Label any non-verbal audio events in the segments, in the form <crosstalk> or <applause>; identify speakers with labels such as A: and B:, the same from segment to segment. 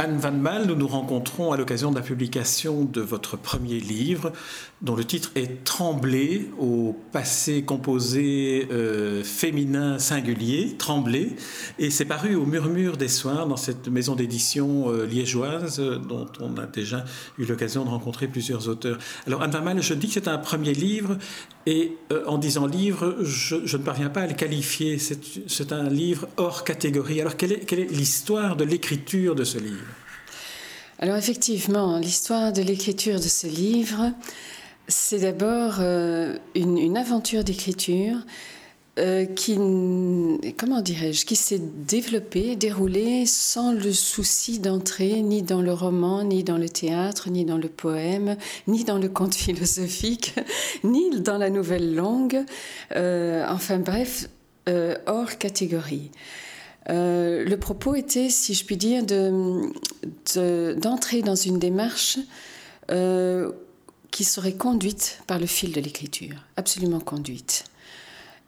A: Anne Van Mal, nous nous rencontrons à l'occasion de la publication de votre premier livre, dont le titre est Trembler au passé composé euh, féminin singulier, Trembler, et c'est paru au Murmure des Soirs dans cette maison d'édition euh, liégeoise euh, dont on a déjà eu l'occasion de rencontrer plusieurs auteurs. Alors Anne Van Mal, je dis que c'est un premier livre, et en disant livre, je, ne parviens pas à le qualifier, c'est un livre hors catégorie. Alors quelle est l'histoire de l'écriture de ce livre?
B: Alors effectivement, l'histoire de l'écriture de ce livre, c'est d'abord euh, une, aventure d'écriture euh, qui, comment dirais-je, qui s'est développée, déroulée sans le souci d'entrer ni dans le roman, ni dans le théâtre, ni dans le poème, ni dans le conte <laughs> philosophique, ni dans la nouvelle langue. Euh, enfin bref, hors catégorie. Euh, le propos était, si je puis dire, d'entrer dans une démarche euh, qui serait conduite par le fil de l'écriture, absolument conduite.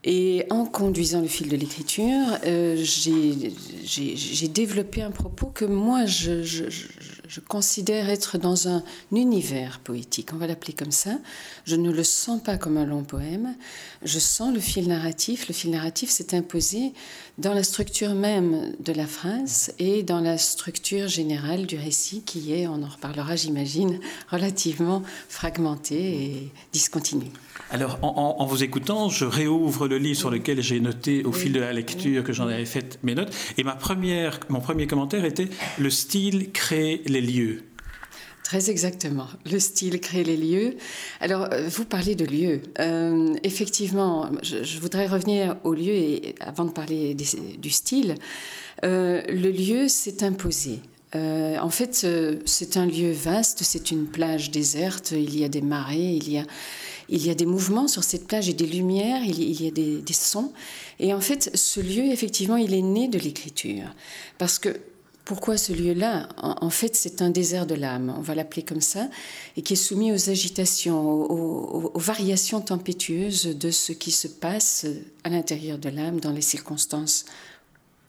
B: Et en conduisant le fil de l'écriture, euh, j'ai développé un propos que moi, je, je, considère être dans un univers poétique, on va l'appeler comme ça. Je ne le sens pas comme un long poème, je sens le fil narratif. Le fil narratif s'est imposé dans la structure même de la phrase et dans la structure générale du récit qui est, on en reparlera j'imagine, relativement fragmentée et discontinue.
A: Alors, en, vous écoutant, je réouvre le livre sur lequel j'ai noté au fil de la lecture que j'en avais fait mes notes. Et ma première, mon premier commentaire était Le style crée les lieux.
B: Très exactement. Le style crée les lieux. Alors, euh, vous parlez de lieux. Euh, effectivement, je, voudrais revenir au lieu et avant de parler du style. Euh, le lieu s'est imposé. en fait, c'est un lieu vaste, c'est une plage déserte, il y a des marées, il y a il y a des mouvements sur cette plage et des lumières, il y a des, sons. Et en fait, ce lieu, effectivement, il est né de l'écriture. Parce que pourquoi ce lieu-là? En, fait, c'est un désert de l'âme, on va l'appeler comme ça, et qui est soumis aux agitations, aux, variations tempétueuses de ce qui se passe à l'intérieur de l'âme dans les circonstances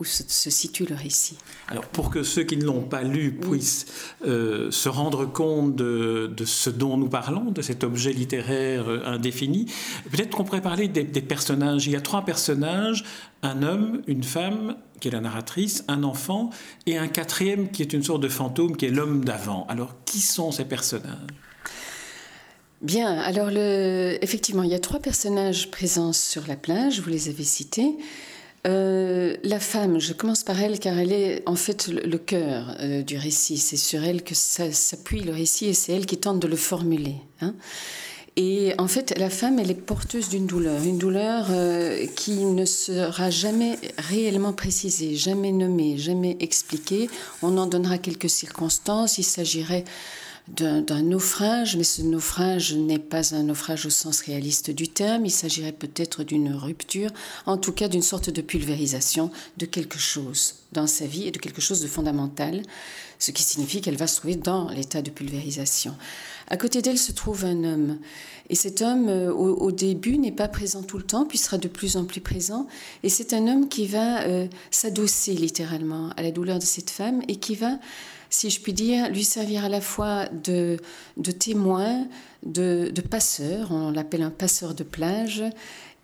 B: où se, situe le récit.
A: Alors pour que ceux qui ne l'ont pas lu puissent euh, se rendre compte de, ce dont nous parlons, de cet objet littéraire euh, indéfini, peut-être qu'on pourrait parler des, personnages. Il y a trois personnages, un homme, une femme, qui est la narratrice, un enfant, et un quatrième qui est une sorte de fantôme, qui est l'homme d'avant. Alors qui sont ces personnages?
B: Bien, alors le... effectivement, il y a trois personnages présents sur la plage, vous les avez cités. Euh, la femme, je commence par elle car elle est en fait le, cœur euh, du récit. C'est sur elle que s'appuie le récit et c'est elle qui tente de le formuler. Hein. Et en fait, la femme, elle est porteuse d'une douleur, une douleur euh, qui ne sera jamais réellement précisée, jamais nommée, jamais expliquée. On en donnera quelques circonstances. Il s'agirait d'un naufrage, mais ce naufrage n'est pas un naufrage au sens réaliste du terme, il s'agirait peut-être d'une rupture, en tout cas d'une sorte de pulvérisation de quelque chose dans sa vie et de quelque chose de fondamental, ce qui signifie qu'elle va se trouver dans l'état de pulvérisation. À côté d'elle se trouve un homme. Et cet homme, euh, au, début, n'est pas présent tout le temps, puis sera de plus en plus présent. Et c'est un homme qui va euh, s'adosser littéralement à la douleur de cette femme et qui va si je puis dire, lui servir à la fois de, de témoin, de, passeur, on l'appelle un passeur de plage,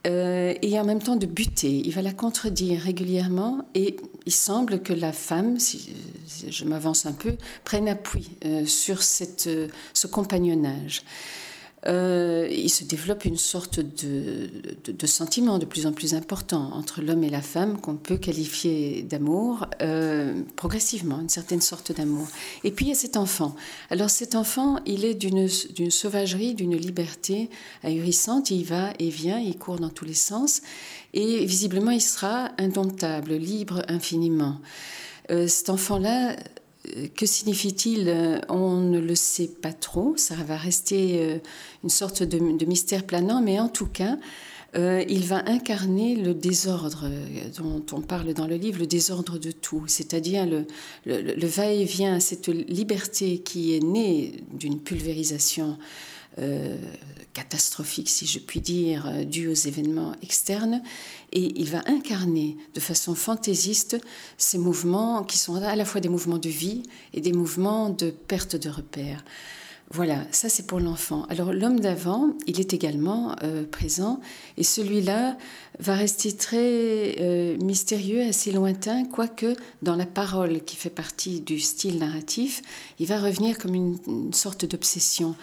B: euh, et en même temps de buter. Il va la contredire régulièrement et il semble que la femme, si je m'avance un peu, prenne appui euh, sur cette, ce compagnonnage. Euh, il se développe une sorte de, sentiment de plus en plus important entre l'homme et la femme qu'on peut qualifier d'amour, euh, progressivement, une certaine sorte d'amour. Et puis il y a cet enfant. Alors cet enfant, il est d'une sauvagerie, d'une liberté ahurissante, il va et vient, il court dans tous les sens, et visiblement il sera indomptable, libre infiniment. Euh, cet enfant-là que signifie-t-il euh, On ne le sait pas trop. Ça va rester euh, une sorte de, mystère planant, mais en tout cas, euh, il va incarner le désordre dont on parle dans le livre, le désordre de tout, c'est-à-dire le, le va-et-vient, cette liberté qui est née d'une pulvérisation catastrophique, si je puis dire, dû aux événements externes, et il va incarner de façon fantaisiste ces mouvements qui sont à la fois des mouvements de vie et des mouvements de perte de repères. Voilà, ça c'est pour l'enfant. Alors l'homme d'avant, il est également euh, présent et celui-là va rester très euh, mystérieux, assez lointain, quoique dans la parole qui fait partie du style narratif, il va revenir comme une, sorte d'obsession.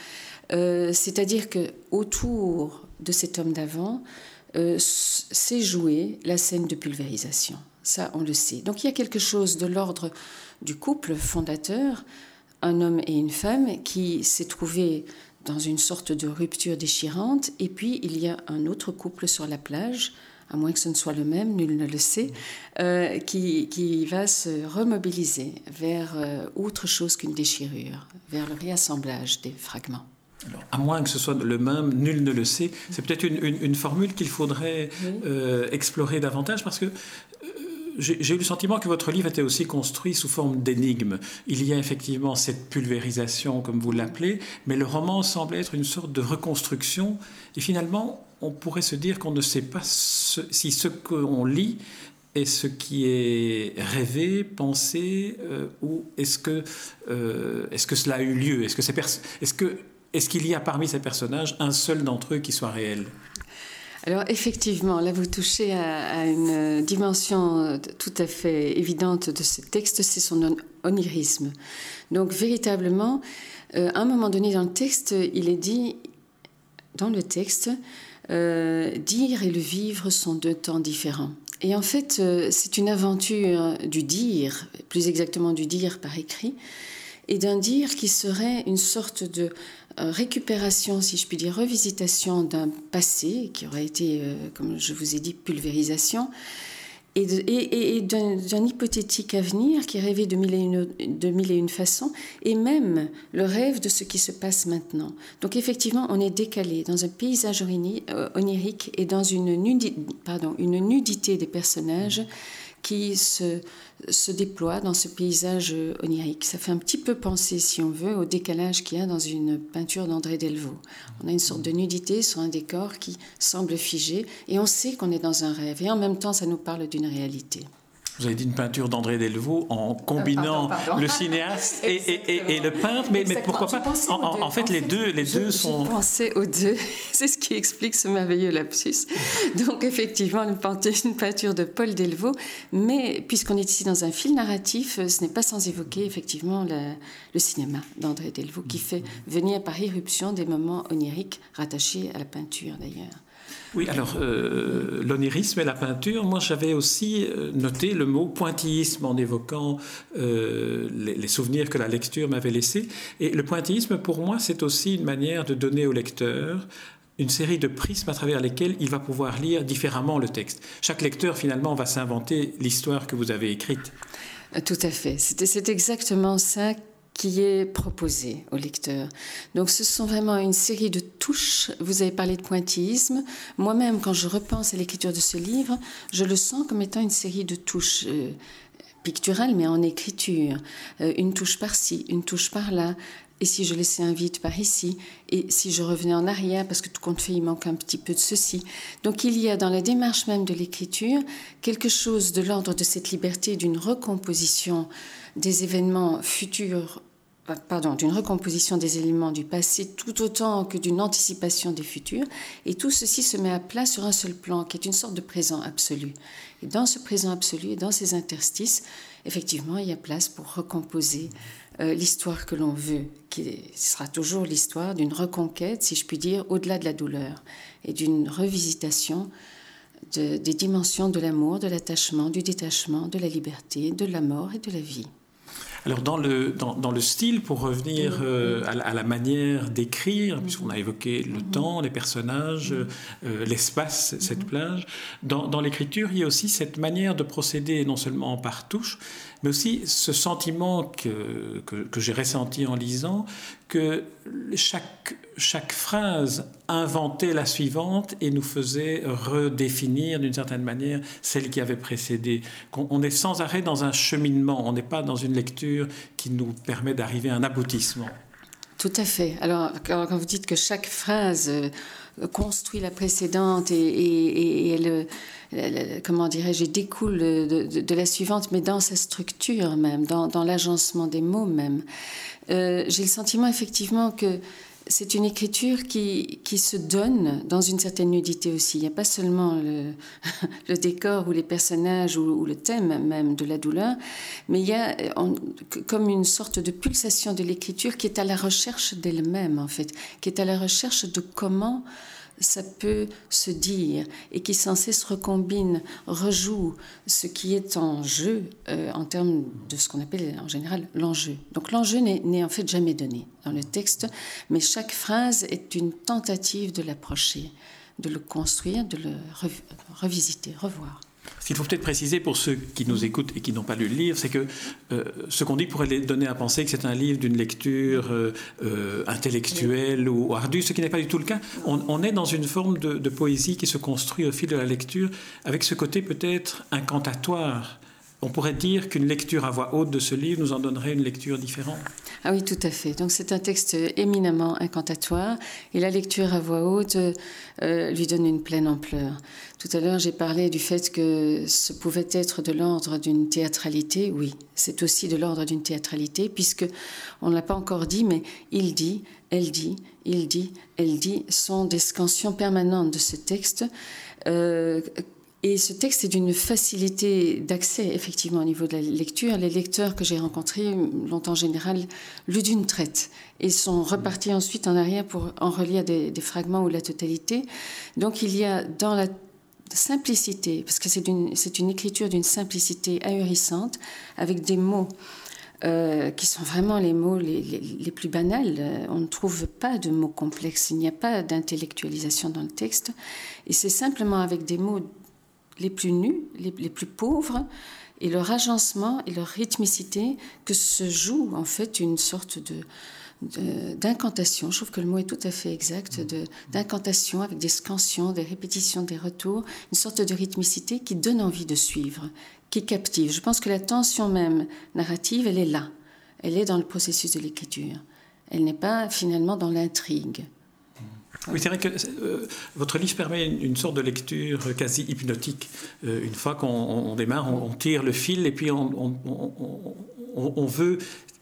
B: Euh, c'est-à-dire que autour de cet homme d'avant s'est jouée la scène de pulvérisation. Ça, on le sait. Donc il y a quelque chose de l'ordre du couple fondateur un homme et une femme qui s'est trouvé dans une sorte de rupture déchirante, et puis il y a un autre couple sur la plage, à moins que ce ne soit le même, nul ne le sait, euh, qui, qui, va se remobiliser vers euh, autre chose qu'une déchirure, vers le réassemblage des fragments.
A: Alors, à moins que ce soit le même, nul ne le sait. C'est peut-être une, une, formule qu'il faudrait euh, explorer davantage parce que j'ai eu le sentiment que votre livre était aussi construit sous forme d'énigme. Il y a effectivement cette pulvérisation, comme vous l'appelez, mais le roman semble être une sorte de reconstruction. Et finalement, on pourrait se dire qu'on ne sait pas si ce qu'on lit est ce qui est rêvé, pensé, euh, ou est-ce que, euh, est que cela a eu lieu? Est-ce qu'il est que, est qu'il y a parmi ces personnages un seul d'entre eux qui soit réel?
B: Alors effectivement, là vous touchez à, une dimension euh, tout à fait évidente de ce texte, c'est son onirisme. Donc véritablement, euh, à un moment donné dans le texte, il est dit, dans le texte, euh, dire et le vivre sont deux temps différents. Et en fait, c'est une aventure du dire, plus exactement du dire par écrit, et d'un dire qui serait une sorte de récupération, si je puis dire, revisitation d'un passé qui aurait été, euh, comme je vous ai dit, pulvérisation, et, d'un hypothétique avenir qui rêvait de mille, et une, de mille et une façons, et même le rêve de ce qui se passe maintenant. Donc effectivement, on est décalé dans un paysage euh, onirique et dans une nudité des personnages qui se, se déploie dans ce paysage onirique. Ça fait un petit peu penser, si on veut, au décalage qu'il y a dans une peinture d'André Delvaux. On a une sorte de nudité sur un décor qui semble figé et on sait qu'on est dans un rêve et en même temps ça nous parle d'une réalité.
A: Vous avez dit une peinture d'André Delvaux en combinant ah, le cinéaste et, le peintre, mais, mais pourquoi pas en, fait, les deux, les deux sont.
B: J'ai aux deux. <laughs> C'est ce qui explique ce merveilleux lapsus. <laughs> Donc, effectivement, une peinture de Paul Delvaux, mais puisqu'on est ici dans un fil narratif, ce n'est pas sans évoquer effectivement le cinéma d'André Delvaux qui fait venir par irruption des moments oniriques rattachés à la peinture d'ailleurs.
A: Oui, alors euh, l'onirisme et la peinture, moi j'avais aussi euh, noté le mot pointillisme en évoquant euh, les, souvenirs que la lecture m'avait laissés. Et le pointillisme, pour moi, c'est aussi une manière de donner au lecteur une série de prismes à travers lesquels il va pouvoir lire différemment le texte. Chaque lecteur, finalement, va s'inventer l'histoire que vous avez écrite.
B: Tout à fait. C'est exactement ça qui est proposé au lecteur. Donc ce sont vraiment une série de touches. Vous avez parlé de pointillisme. Moi-même, quand je repense à l'écriture de ce livre, je le sens comme étant une série de touches. Euh, picturales, mais en écriture. Euh, une touche par-ci, une touche par-là, et si je laissais un vide par ici, et si je revenais en arrière, parce que tout compte fait, il manque un petit peu de ceci. Donc il y a dans la démarche même de l'écriture quelque chose de l'ordre de cette liberté d'une recomposition des événements futurs, pardon, d'une recomposition des éléments du passé tout autant que d'une anticipation des futurs. Et tout ceci se met à plat sur un seul plan, qui est une sorte de présent absolu. Et dans ce présent absolu et dans ces interstices, effectivement, il y a place pour recomposer euh, l'histoire que l'on veut, qui sera toujours l'histoire d'une reconquête, si je puis dire, au-delà de la douleur, et d'une revisitation des dimensions de l'amour, de l'attachement, du détachement, de la liberté, de la mort et de la vie.
A: Alors dans le, dans, le style, pour revenir euh, à, la manière d'écrire, puisqu'on a évoqué le mhm. temps, les personnages, mhm. euh, l'espace, cette plage, dans, dans l'écriture, il y a aussi cette manière de procéder non seulement par touche, mais aussi ce sentiment que, que, j'ai ressenti en lisant, que chaque, chaque phrase inventait la suivante et nous faisait redéfinir d'une certaine manière celle qui avait précédé. On est sans arrêt dans un cheminement, on n'est pas dans une lecture qui nous permet d'arriver à un aboutissement.
B: Tout à fait. Alors, quand vous dites que chaque phrase construit la précédente et, elle, comment dirais-je, découle de, la suivante, mais dans sa structure même, dans, l'agencement des mots même. Euh, j'ai le sentiment effectivement que c'est une écriture qui, qui, se donne dans une certaine nudité aussi. Il n'y a pas seulement le, <laughs> le, décor ou les personnages ou, le thème même de la douleur, mais il y a comme une sorte de pulsation de l'écriture qui est à la recherche d'elle-même, en fait, qui est à la recherche de comment ça peut se dire et qui sans cesse recombine, rejoue ce qui est en jeu euh, en termes de ce qu'on appelle en général l'enjeu. Donc l'enjeu n'est en fait jamais donné dans le texte, mais chaque phrase est une tentative de l'approcher, de le construire, de le revisiter, revoir.
A: Ce qu'il faut peut-être préciser pour ceux qui nous écoutent et qui n'ont pas lu le livre, c'est que euh, ce qu'on dit pourrait les donner à penser que c'est un livre d'une lecture euh, euh, intellectuelle ou ardue, ce qui n'est pas du tout le cas. On, est dans une forme de, de, poésie qui se construit au fil de la lecture, avec ce côté peut-être incantatoire on pourrait dire qu'une lecture à voix haute de ce livre nous en donnerait une lecture différente.
B: Ah oui, tout à fait. Donc c'est un texte éminemment incantatoire et la lecture à voix haute euh, lui donne une pleine ampleur. Tout à l'heure, j'ai parlé du fait que ce pouvait être de l'ordre d'une théâtralité. Oui, c'est aussi de l'ordre d'une théâtralité puisque on ne l'a pas encore dit, mais il dit, elle dit, il dit, elle dit sont des scansions permanentes de ce texte. Euh, et ce texte est d'une facilité d'accès, effectivement, au niveau de la lecture. Les lecteurs que j'ai rencontrés l'ont en général lu d'une traite et sont repartis ensuite en arrière pour en relire des, fragments ou la totalité. Donc il y a dans la simplicité, parce que c'est une, une, écriture d'une simplicité ahurissante, avec des mots euh, qui sont vraiment les mots les, les, plus banals. On ne trouve pas de mots complexes, il n'y a pas d'intellectualisation dans le texte, et c'est simplement avec des mots les plus nus, les, plus pauvres, et leur agencement et leur rythmicité que se joue en fait une sorte de, d'incantation, je trouve que le mot est tout à fait exact, d'incantation avec des scansions, des répétitions, des retours, une sorte de rythmicité qui donne envie de suivre, qui captive. Je pense que la tension même narrative, elle est là, elle est dans le processus de l'écriture, elle n'est pas finalement dans l'intrigue.
A: Oui, c'est vrai que euh, votre livre permet une, sorte de lecture quasi hypnotique. Euh, une fois qu'on démarre, on, tire le fil et puis on, on veut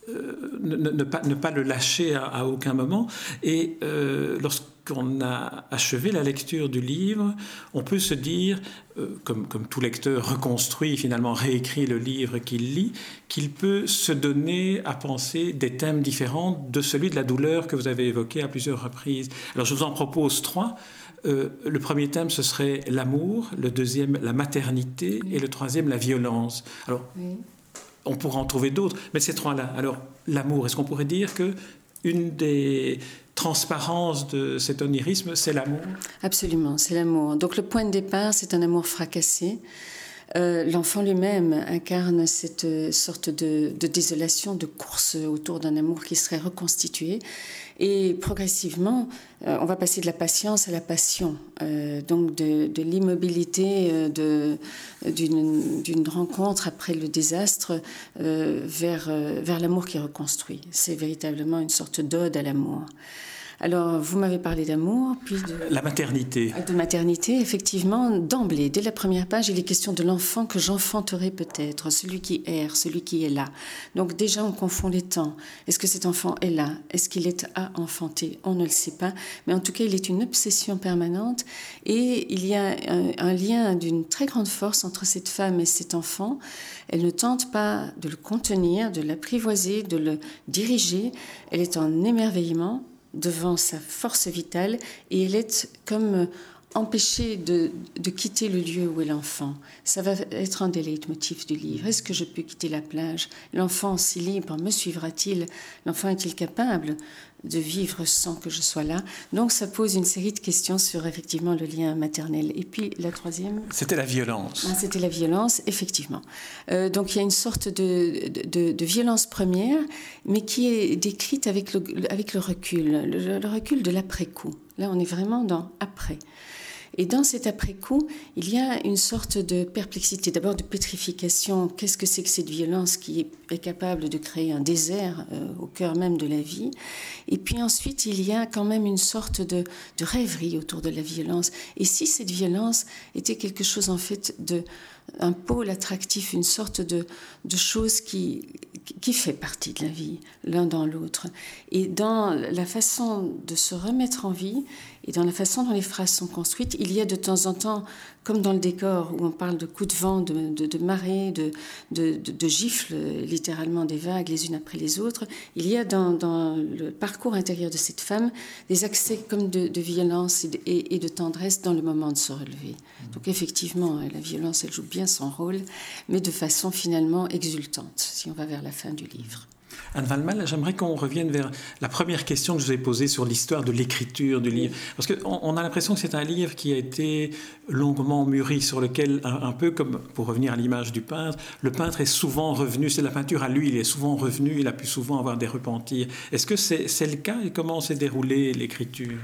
A: euh, ne, pas, ne, pas, le lâcher à, aucun moment. Et euh, lorsqu'on a achevé la lecture du livre, on peut se dire, euh, comme, comme, tout lecteur reconstruit, finalement réécrit le livre qu'il lit, qu'il peut se donner à penser des thèmes différents de celui de la douleur que vous avez évoqué à plusieurs reprises. Alors je vous en propose trois. le premier thème, ce serait l'amour, le deuxième, la maternité, et le troisième, la violence. Alors, on pourra en trouver d'autres, mais ces trois-là. Alors, l'amour, est-ce qu'on pourrait dire que une des transparences de cet onirisme, c'est l'amour?
B: Absolument, c'est l'amour. Donc le point de départ, c'est un amour fracassé. Euh, l'enfant lui-même incarne cette sorte de, désolation, de course autour d'un amour qui serait reconstitué. Et progressivement, euh, on va passer de la patience à la passion, euh, donc de, l'immobilité d'une rencontre après le désastre vers, vers l'amour qui reconstruit. C'est véritablement une sorte d'ode à l'amour. Alors, vous m'avez parlé d'amour, puis de...
A: La maternité.
B: De maternité, effectivement, d'emblée, dès la première page, il est question de l'enfant que j'enfanterai peut-être, celui qui erre, celui qui est là. Donc déjà, on confond les temps. Est-ce que cet enfant est là? Est-ce qu'il est à enfanter? On ne le sait pas. Mais en tout cas, il est une obsession permanente et il y a un, lien d'une très grande force entre cette femme et cet enfant. Elle ne tente pas de le contenir, de l'apprivoiser, de le diriger. Elle est en émerveillement devant sa force vitale et elle est comme empêchée de, de, quitter le lieu où est l'enfant. Ça va être un des leitmotifs du livre. Est-ce que je peux quitter la plage? L'enfant si libre me suivra-t-il? L'enfant est-il capable de vivre sans que je sois là? Donc ça pose une série de questions sur effectivement le lien maternel. Et puis la troisième...
A: C'était la violence.
B: Ah, c'était la violence, effectivement. Euh, donc il y a une sorte de, de, violence première, mais qui est décrite avec le, avec le recul, le, recul de l'après-coup. Là on est vraiment dans après. Et dans cet après-coup, il y a une sorte de perplexité, d'abord de pétrification. Qu'est-ce que c'est que cette violence qui est capable de créer un désert euh, au cœur même de la vie? Et puis ensuite, il y a quand même une sorte de, de rêverie autour de la violence. Et si cette violence était quelque chose en fait de un pôle attractif, une sorte de, de chose qui, qui fait partie de la vie, l'un dans l'autre. Et dans la façon de se remettre en vie, et dans la façon dont les phrases sont construites, il y a de temps en temps, comme dans le décor où on parle de coups de vent, de, de, marée, de, gifles, littéralement des vagues les unes après les autres, il y a dans, dans le parcours intérieur de cette femme des accès comme de, violence et, et, de tendresse dans le moment de se relever. Donc effectivement, la violence, elle joue bien son rôle, mais de façon finalement exultante, si on va vers la fin du livre.
A: Anne Valmal, j'aimerais qu'on revienne vers la première question que je vous ai posée sur l'histoire de l'écriture du livre. Parce qu'on on a l'impression que c'est un livre qui a été longuement mûri, sur lequel, un, peu comme pour revenir à l'image du peintre, le peintre est souvent revenu, c'est la peinture à lui, il est souvent revenu, il a pu souvent avoir des repentirs. Est-ce que c'est le cas et comment s'est déroulée l'écriture?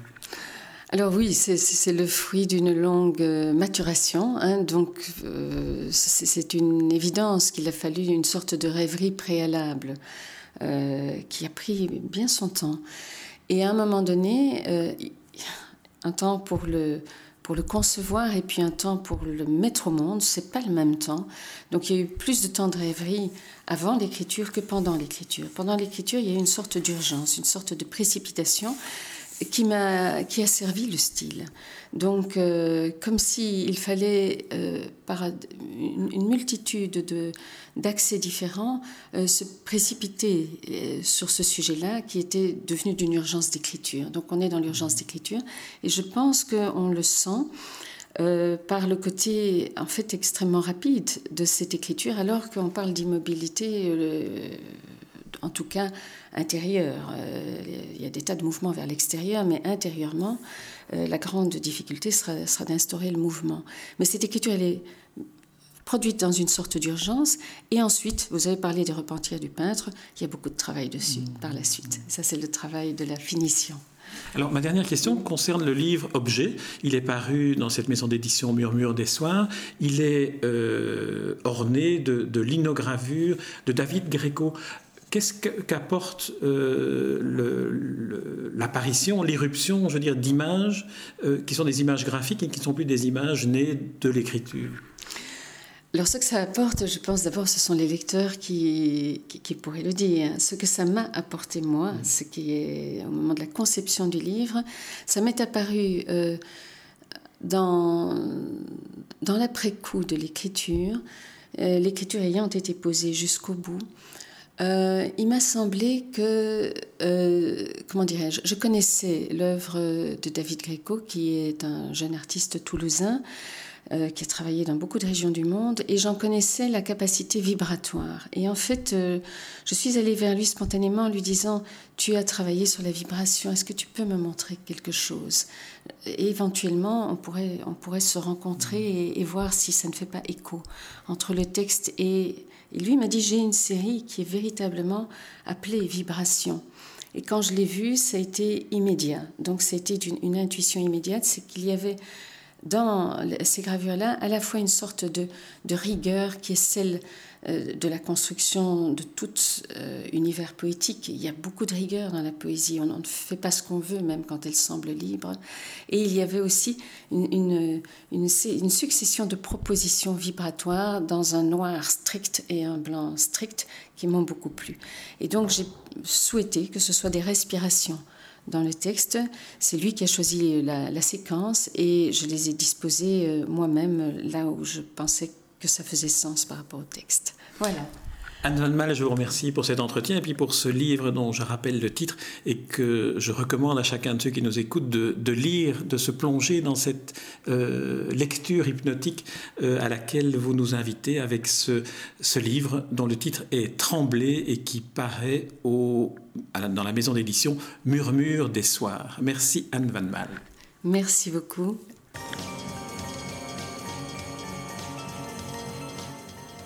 B: Alors oui, c'est le fruit d'une longue euh, maturation. Hein, donc euh, c'est une évidence qu'il a fallu une sorte de rêverie préalable. Euh, qui a pris bien son temps. Et à un moment donné, euh, un temps pour le, pour le concevoir et puis un temps pour le mettre au monde, c'est pas le même temps. Donc il y a eu plus de temps de rêverie avant l'écriture que pendant l'écriture. Pendant l'écriture, il y a eu une sorte d'urgence, une sorte de précipitation qui, m'a, qui a servi le style. Donc, euh, comme s'il fallait, euh, par une, multitude de, d'accès différents, euh, se précipiter sur ce sujet-là qui était devenu d'une urgence d'écriture. Donc, on est dans l'urgence d'écriture et je pense qu'on le sent. par le côté en fait extrêmement rapide de cette écriture, alors qu'on parle d'immobilité, en tout cas intérieur. Euh, il y a des tas de mouvements vers l'extérieur, mais intérieurement, euh, la grande difficulté sera, sera d'instaurer le mouvement. Mais cette écriture, elle est produite dans une sorte d'urgence. Et ensuite, vous avez parlé des repentirs du peintre. Il y a beaucoup de travail dessus mmh. par la suite. Ça, c'est le travail de la finition.
A: Alors, ma dernière question concerne le livre Objet. Il est paru dans cette maison d'édition Murmure des Soirs. Il est euh, orné de, de linogravure de David Gréco. Qu'est-ce qu'apporte euh, l'apparition, l'irruption, je veux dire, d'images euh, qui sont des images graphiques et qui ne sont plus des images nées de l'écriture?
B: Alors ce que ça apporte, je pense d'abord, ce sont les lecteurs qui, qui, pourraient le dire. Ce que ça m'a apporté moi, mmh. ce qui est au moment de la conception du livre, ça m'est apparu euh, dans, dans l'après-coup de l'écriture, l'écriture ayant été posée jusqu'au bout, euh, il m'a semblé que, euh, comment dirais-je, je connaissais l'œuvre de David Gréco, qui est un jeune artiste toulousain, euh, qui a travaillé dans beaucoup de régions du monde, et j'en connaissais la capacité vibratoire. Et en fait, je suis allée vers lui spontanément en lui disant, tu as travaillé sur la vibration, est-ce que tu peux me montrer quelque chose? Et Éventuellement, on pourrait, on pourrait se rencontrer et voir si ça ne fait pas écho entre le texte et et lui m'a dit, j'ai une série qui est véritablement appelée Vibration. Et quand je l'ai vue, ça a été immédiat. Donc c'était une, une intuition immédiate, c'est qu'il y avait dans ces gravures-là à la fois une sorte de, de rigueur qui est celle euh, de la construction de tout euh, univers poétique. Il y a beaucoup de rigueur dans la poésie. On ne fait pas ce qu'on veut, même quand elle semble libre. Et il y avait aussi une, une, succession de propositions vibratoires dans un noir strict et un blanc strict qui m'ont beaucoup plu. Et donc j'ai souhaité que ce soit des respirations dans le texte. C'est lui qui a choisi la, séquence et je les ai disposées euh, moi-même là où je pensais que ça faisait sens par rapport au texte. Voilà.
A: Anne Van Mal, je vous remercie pour cet entretien et puis pour ce livre dont je rappelle le titre et que je recommande à chacun de ceux qui nous écoutent de, lire, de se plonger dans cette euh, lecture hypnotique euh, à laquelle vous nous invitez avec ce, livre dont le titre est Tremblé et qui paraît dans la maison d'édition Murmure des Soirs. Merci Anne Van Mal.
B: Merci beaucoup.